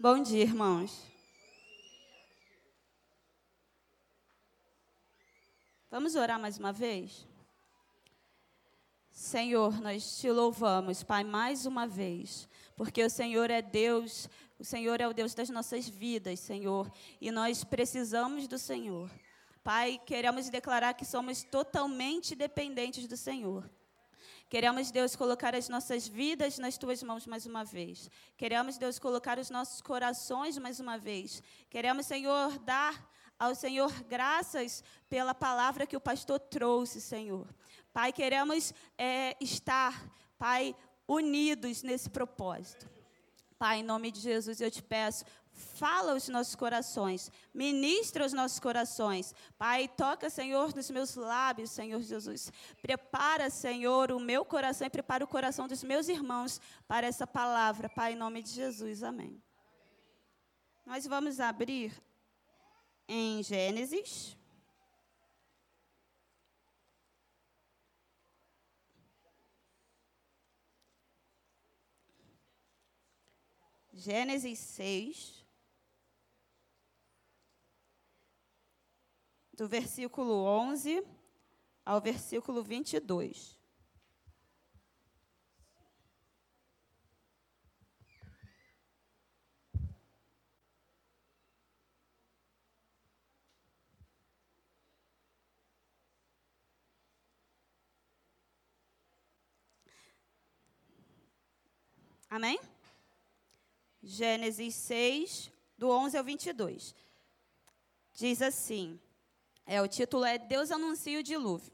Bom dia, irmãos. Vamos orar mais uma vez? Senhor, nós te louvamos, Pai, mais uma vez, porque o Senhor é Deus, o Senhor é o Deus das nossas vidas, Senhor, e nós precisamos do Senhor. Pai, queremos declarar que somos totalmente dependentes do Senhor. Queremos, Deus, colocar as nossas vidas nas tuas mãos mais uma vez. Queremos, Deus, colocar os nossos corações mais uma vez. Queremos, Senhor, dar ao Senhor graças pela palavra que o pastor trouxe, Senhor. Pai, queremos é, estar, Pai, unidos nesse propósito. Pai, em nome de Jesus, eu te peço, Fala aos nossos corações, ministra os nossos corações. Pai, toca, Senhor, nos meus lábios, Senhor Jesus. Prepara, Senhor, o meu coração e prepara o coração dos meus irmãos para essa palavra. Pai, em nome de Jesus. Amém. Nós vamos abrir em Gênesis. Gênesis 6. Do versículo 11 ao versículo 22. Amém? Gênesis 6, do 11 ao 22. Diz assim: é, o título é Deus anuncia o dilúvio.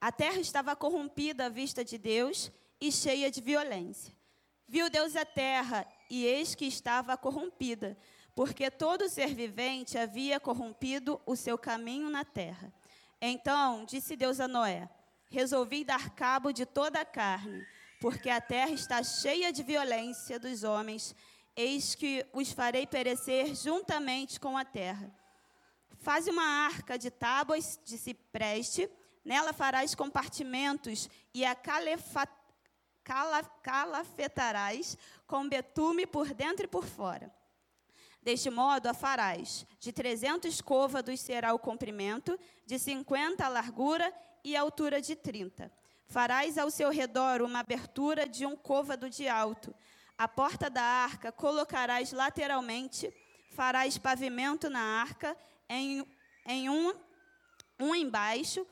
A terra estava corrompida à vista de Deus e cheia de violência. Viu Deus a terra e eis que estava corrompida, porque todo ser vivente havia corrompido o seu caminho na terra. Então disse Deus a Noé: Resolvi dar cabo de toda a carne, porque a terra está cheia de violência dos homens, eis que os farei perecer juntamente com a terra. Faz uma arca de tábuas de cipreste, nela farás compartimentos e a cala, calafetarás com betume por dentro e por fora. Deste modo a farás. De trezentos côvados será o comprimento, de cinquenta a largura e a altura de trinta. Farás ao seu redor uma abertura de um côvado de alto. A porta da arca colocarás lateralmente, farás pavimento na arca em, em um, um embaixo,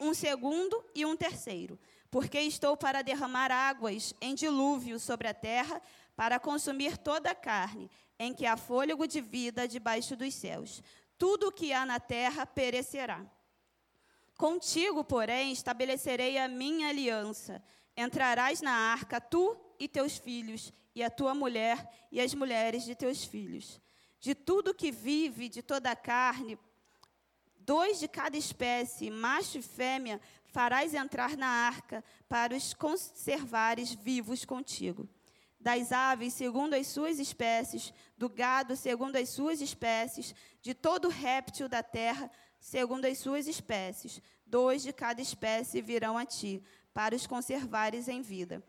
um segundo e um terceiro. Porque estou para derramar águas em dilúvio sobre a terra, para consumir toda a carne, em que há fôlego de vida debaixo dos céus. Tudo o que há na terra perecerá. Contigo, porém, estabelecerei a minha aliança. Entrarás na arca, tu e teus filhos, e a tua mulher, e as mulheres de teus filhos de tudo que vive, de toda a carne, dois de cada espécie, macho e fêmea, farás entrar na arca para os conservares vivos contigo. Das aves, segundo as suas espécies, do gado, segundo as suas espécies, de todo réptil da terra, segundo as suas espécies, dois de cada espécie virão a ti, para os conservares em vida.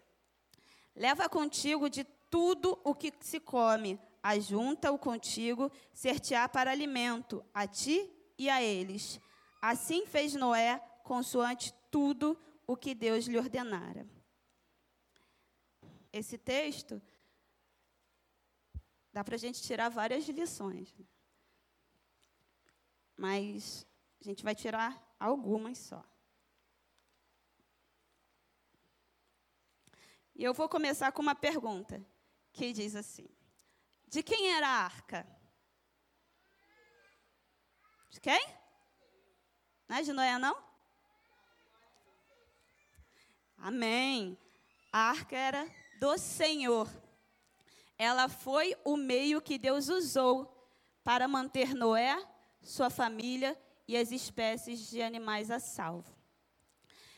Leva contigo de tudo o que se come, ajunta-o contigo, ser-te-á para alimento, a ti e a eles. Assim fez Noé, consoante tudo o que Deus lhe ordenara. Esse texto dá para a gente tirar várias lições, né? mas a gente vai tirar algumas só. E eu vou começar com uma pergunta que diz assim: de quem era a arca? De quem? Não é de Noé, não? Amém. A arca era do Senhor. Ela foi o meio que Deus usou para manter Noé, sua família e as espécies de animais a salvo.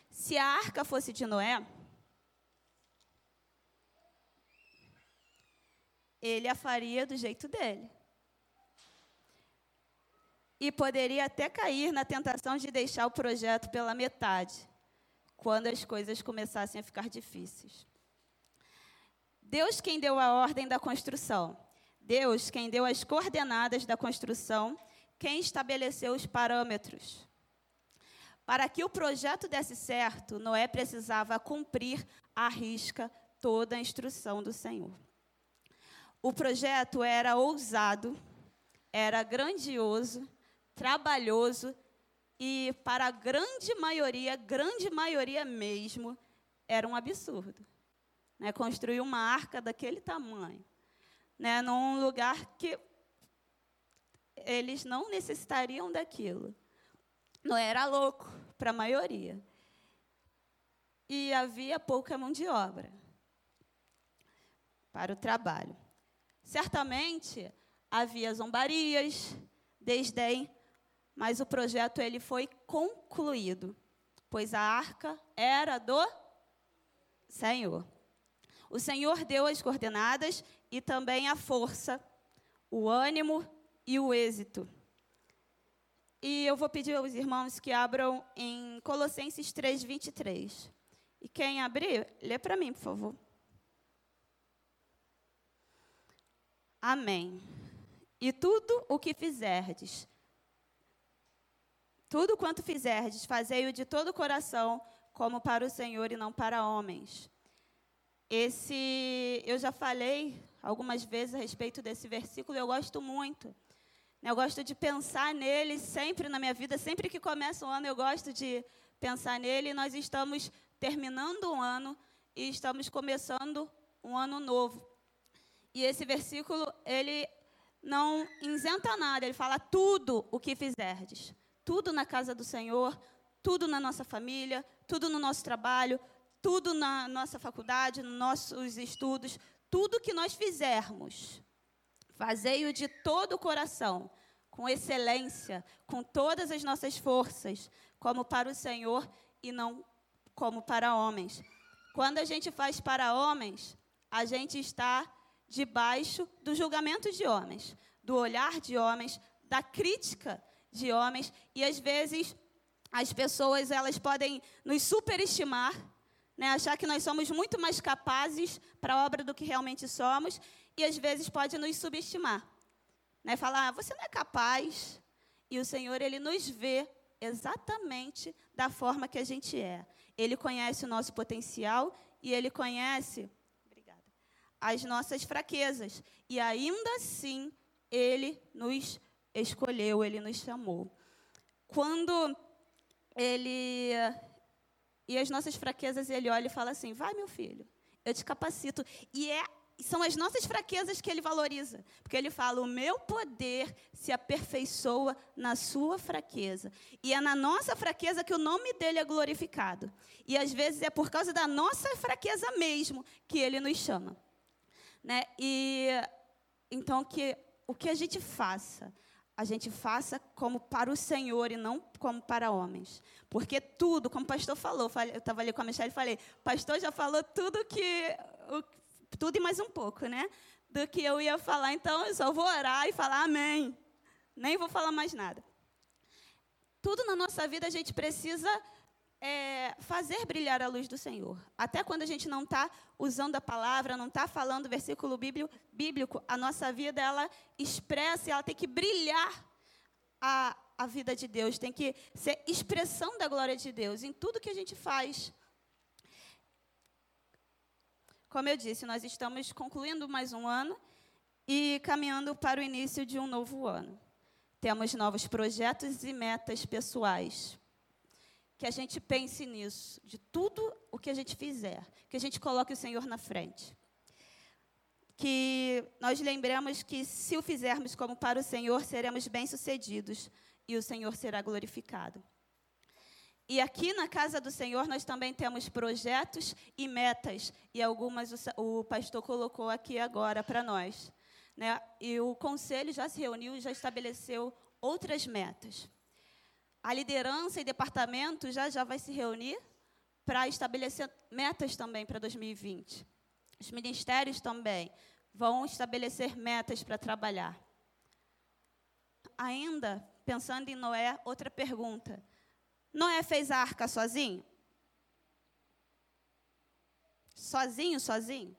Se a arca fosse de Noé, ele a faria do jeito dele. E poderia até cair na tentação de deixar o projeto pela metade, quando as coisas começassem a ficar difíceis. Deus quem deu a ordem da construção. Deus quem deu as coordenadas da construção, quem estabeleceu os parâmetros. Para que o projeto desse certo, Noé precisava cumprir à risca toda a instrução do Senhor. O projeto era ousado, era grandioso, trabalhoso e, para a grande maioria, grande maioria mesmo, era um absurdo. Né? Construir uma arca daquele tamanho, né? num lugar que eles não necessitariam daquilo. Não era louco para a maioria. E havia pouca mão de obra para o trabalho. Certamente havia zombarias, desdém, mas o projeto ele foi concluído, pois a arca era do Senhor. O Senhor deu as coordenadas e também a força, o ânimo e o êxito. E eu vou pedir aos irmãos que abram em Colossenses 3, 23. E quem abrir, lê para mim, por favor. Amém. E tudo o que fizerdes, tudo quanto fizerdes, fazei-o de todo o coração, como para o Senhor e não para homens. Esse, eu já falei algumas vezes a respeito desse versículo, eu gosto muito. Eu gosto de pensar nele sempre na minha vida, sempre que começa o ano eu gosto de pensar nele. Nós estamos terminando um ano e estamos começando um ano novo. E esse versículo, ele não isenta nada, ele fala tudo o que fizerdes. Tudo na casa do Senhor, tudo na nossa família, tudo no nosso trabalho, tudo na nossa faculdade, nos nossos estudos, tudo que nós fizermos Fazei-o de todo o coração, com excelência, com todas as nossas forças, como para o Senhor e não como para homens. Quando a gente faz para homens, a gente está debaixo do julgamento de homens, do olhar de homens, da crítica de homens, e às vezes as pessoas elas podem nos superestimar, né, achar que nós somos muito mais capazes para a obra do que realmente somos, e às vezes pode nos subestimar. Né? Falar, ah, você não é capaz. E o Senhor, Ele nos vê exatamente da forma que a gente é. Ele conhece o nosso potencial e Ele conhece as nossas fraquezas. E ainda assim, Ele nos escolheu, Ele nos chamou. Quando Ele. E as nossas fraquezas, Ele olha e fala assim: vai, meu filho, eu te capacito. E é são as nossas fraquezas que ele valoriza. Porque ele fala: o meu poder se aperfeiçoa na sua fraqueza. E é na nossa fraqueza que o nome dele é glorificado. E às vezes é por causa da nossa fraqueza mesmo que ele nos chama. Né? E então que o que a gente faça, a gente faça como para o Senhor e não como para homens. Porque tudo, como o pastor falou, eu estava ali com a Michelle e falei, pastor já falou tudo que tudo e mais um pouco, né? Do que eu ia falar. Então, eu só vou orar e falar amém. Nem vou falar mais nada. Tudo na nossa vida a gente precisa é, fazer brilhar a luz do Senhor. Até quando a gente não está usando a palavra, não está falando versículo bíblico, a nossa vida ela expressa, ela tem que brilhar a, a vida de Deus, tem que ser expressão da glória de Deus em tudo que a gente faz. Como eu disse, nós estamos concluindo mais um ano e caminhando para o início de um novo ano. Temos novos projetos e metas pessoais. Que a gente pense nisso, de tudo o que a gente fizer, que a gente coloque o Senhor na frente. Que nós lembremos que se o fizermos como para o Senhor, seremos bem-sucedidos e o Senhor será glorificado. E aqui na casa do Senhor nós também temos projetos e metas, e algumas o, pastor colocou aqui agora para nós. Né? E o conselho já se reuniu e já estabeleceu outras metas. A liderança e departamento já já vai se reunir para estabelecer metas também para 2020. Os ministérios também vão estabelecer metas para trabalhar. Ainda pensando em Noé, outra pergunta. Noé fez a arca sozinho? Sozinho, sozinho?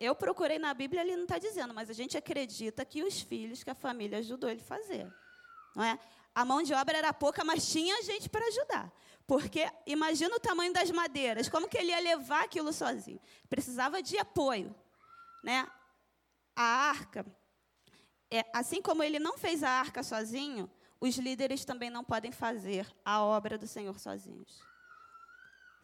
Eu procurei na Bíblia, ele não está dizendo, mas a gente acredita que os filhos, que a família ajudou ele fazer. Não é? A mão de obra era pouca, mas tinha gente para ajudar. Porque imagina o tamanho das madeiras, como que ele ia levar aquilo sozinho? Precisava de apoio. Né? A arca, é, assim como ele não fez a arca sozinho, os líderes também não podem fazer a obra do Senhor sozinhos.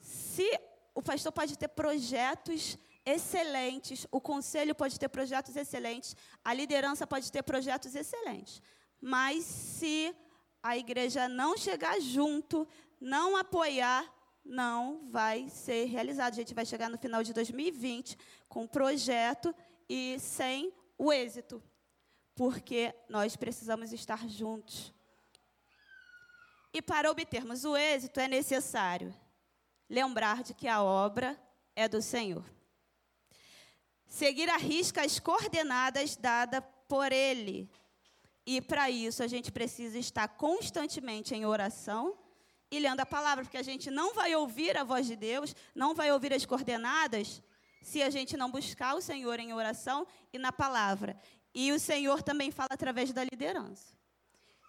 Se o pastor pode ter projetos excelentes, o conselho pode ter projetos excelentes, a liderança pode ter projetos excelentes, mas se a igreja não chegar junto, não apoiar, não vai ser realizado. A gente vai chegar no final de 2020 com um projeto e sem o êxito, porque nós precisamos estar juntos. E para obtermos o êxito é necessário lembrar de que a obra é do Senhor. Seguir a risca as coordenadas dadas por Ele. E para isso a gente precisa estar constantemente em oração e lendo a palavra, porque a gente não vai ouvir a voz de Deus, não vai ouvir as coordenadas, se a gente não buscar o Senhor em oração e na palavra. E o Senhor também fala através da liderança.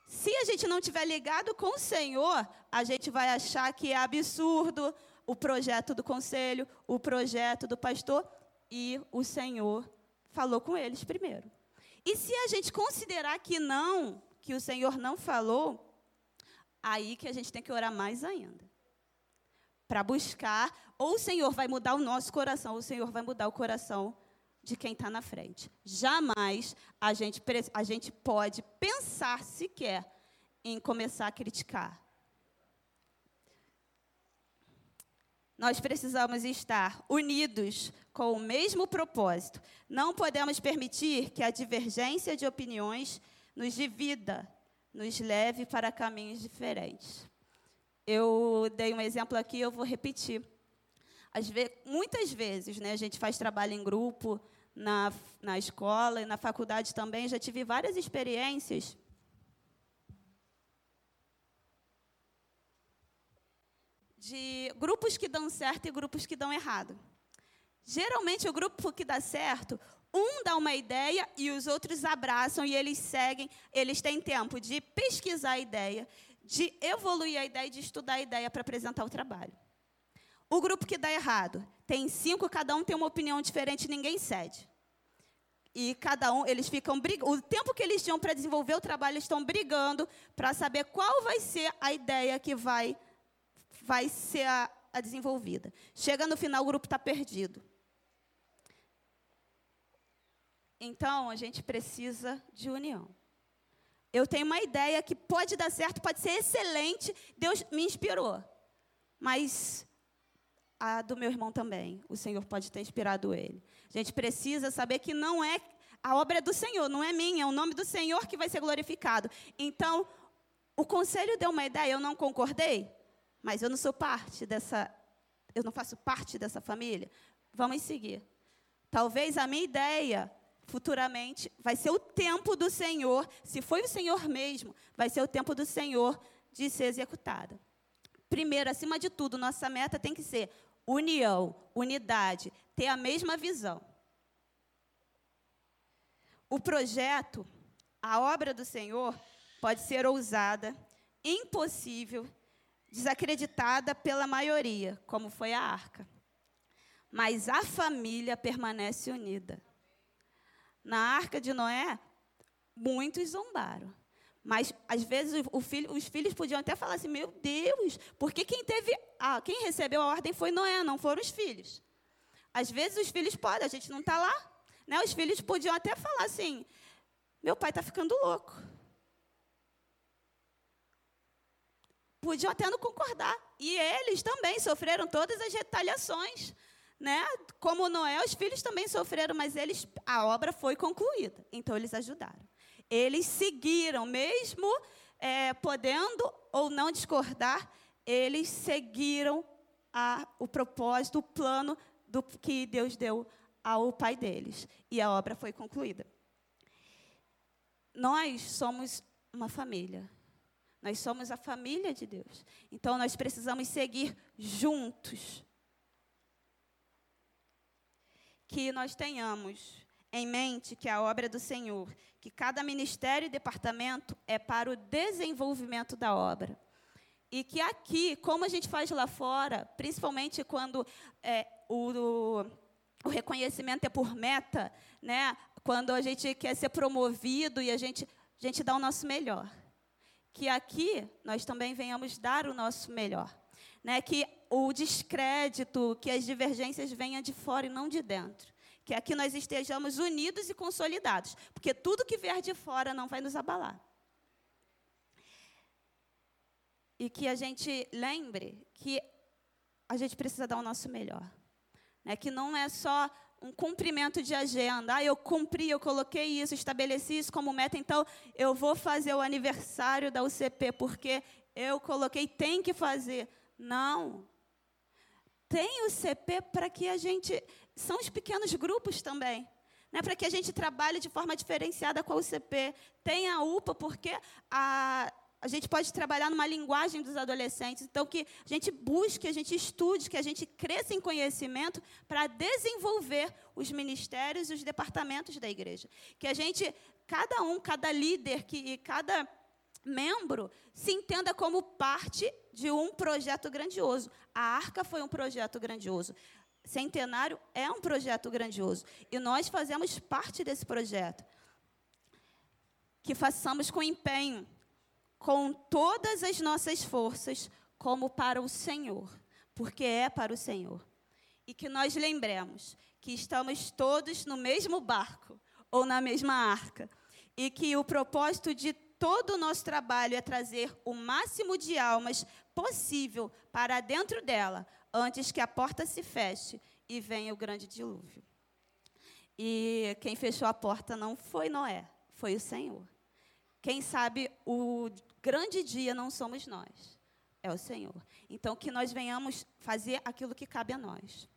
Se a gente não tiver ligado com o Senhor, a gente vai achar que é absurdo o projeto do conselho, o projeto do pastor, e o Senhor falou com eles primeiro. E se a gente considerar que não, que o Senhor não falou, aí que a gente tem que orar mais ainda. Para buscar, ou o Senhor vai mudar o nosso coração, ou o Senhor vai mudar o coração de quem está na frente. Jamais a gente, a gente pode pensar sequer em começar a criticar. Nós precisamos estar unidos com o mesmo propósito. Não podemos permitir que a divergência de opiniões nos divida, nos leve para caminhos diferentes. Eu dei um exemplo aqui, eu vou repetir. Muitas vezes, né, a gente faz trabalho em grupo na, na escola e na faculdade também. Já tive várias experiências de grupos que dão certo e grupos que dão errado. Geralmente, o grupo que dá certo, um dá uma ideia e os outros abraçam e eles seguem. Eles têm tempo de pesquisar a ideia, de evoluir a ideia e de estudar a ideia para apresentar o trabalho. O grupo que dá errado, tem cinco, cada um tem uma opinião diferente, ninguém cede. E cada um, eles ficam brigando. O tempo que eles tinham para desenvolver o trabalho, eles estão brigando para saber qual vai ser a ideia que vai, vai ser a, a desenvolvida. Chega no final, o grupo está perdido. Então, a gente precisa de união. Eu tenho uma ideia que pode dar certo, pode ser excelente, Deus me inspirou. Mas a do meu irmão também, o Senhor pode ter inspirado ele. A gente precisa saber que não é a obra é do Senhor, não é minha, é o nome do Senhor que vai ser glorificado. Então, o conselho deu uma ideia, eu não concordei, mas eu não sou parte dessa, eu não faço parte dessa família. Vamos seguir. Talvez a minha ideia futuramente vai ser o tempo do Senhor, se foi o Senhor mesmo, vai ser o tempo do Senhor de ser executada. Primeiro, acima de tudo, nossa meta tem que ser união, unidade, ter a mesma visão. O projeto, a obra do Senhor, pode ser ousada, impossível, desacreditada pela maioria, como foi a arca. Mas a família permanece unida. Na arca de Noé, muitos zombaram. Mas às vezes filho, os filhos podiam até falar assim: "Meu Deus, porque quem teve, ah, quem recebeu a ordem foi Noé, não foram os filhos". Às vezes os filhos podem, a gente não está lá, né? Os filhos podiam até falar assim: "Meu pai está ficando louco". Podiam até não concordar. E eles também sofreram todas as retaliações né? Como Noé, os filhos também sofreram, mas eles a obra foi concluída. Então eles ajudaram. Eles seguiram, mesmo é, podendo ou não discordar, eles seguiram a, o propósito, o plano do que Deus deu ao pai deles. E a obra foi concluída. Nós somos uma família. Nós somos a família de Deus. Então nós precisamos seguir juntos que nós tenhamos em mente que a obra é do Senhor, que cada ministério e departamento é para o desenvolvimento da obra. E que aqui, como a gente faz lá fora, principalmente quando é, o, o reconhecimento é por meta, né? quando a gente quer ser promovido e a gente, a gente dá o nosso melhor. Que aqui nós também venhamos dar o nosso melhor. Né? Que o descrédito, que as divergências venham de fora e não de dentro. Que aqui nós estejamos unidos e consolidados. Porque tudo que vier de fora não vai nos abalar. E que a gente lembre que a gente precisa dar o nosso melhor. Né? Que não é só um cumprimento de agenda. Ah, eu cumpri, eu coloquei isso, estabeleci isso como meta, então eu vou fazer o aniversário da UCP porque eu coloquei, tem que fazer. Não. Tem o CP para que a gente. São os pequenos grupos também. Né, para que a gente trabalhe de forma diferenciada com a UCP. Tem a UPA, porque a, a gente pode trabalhar numa linguagem dos adolescentes. Então, que a gente busque, a gente estude, que a gente cresça em conhecimento para desenvolver os ministérios e os departamentos da igreja. Que a gente, cada um, cada líder, que cada membro se entenda como parte de um projeto grandioso. A Arca foi um projeto grandioso. Centenário é um projeto grandioso. E nós fazemos parte desse projeto. Que façamos com empenho com todas as nossas forças, como para o Senhor, porque é para o Senhor. E que nós lembremos que estamos todos no mesmo barco ou na mesma arca, e que o propósito de todo o nosso trabalho é trazer o máximo de almas possível para dentro dela, antes que a porta se feche e venha o grande dilúvio. E quem fechou a porta não foi Noé, foi o Senhor. Quem sabe o grande dia não somos nós, é o Senhor. Então, que nós venhamos fazer aquilo que cabe a nós.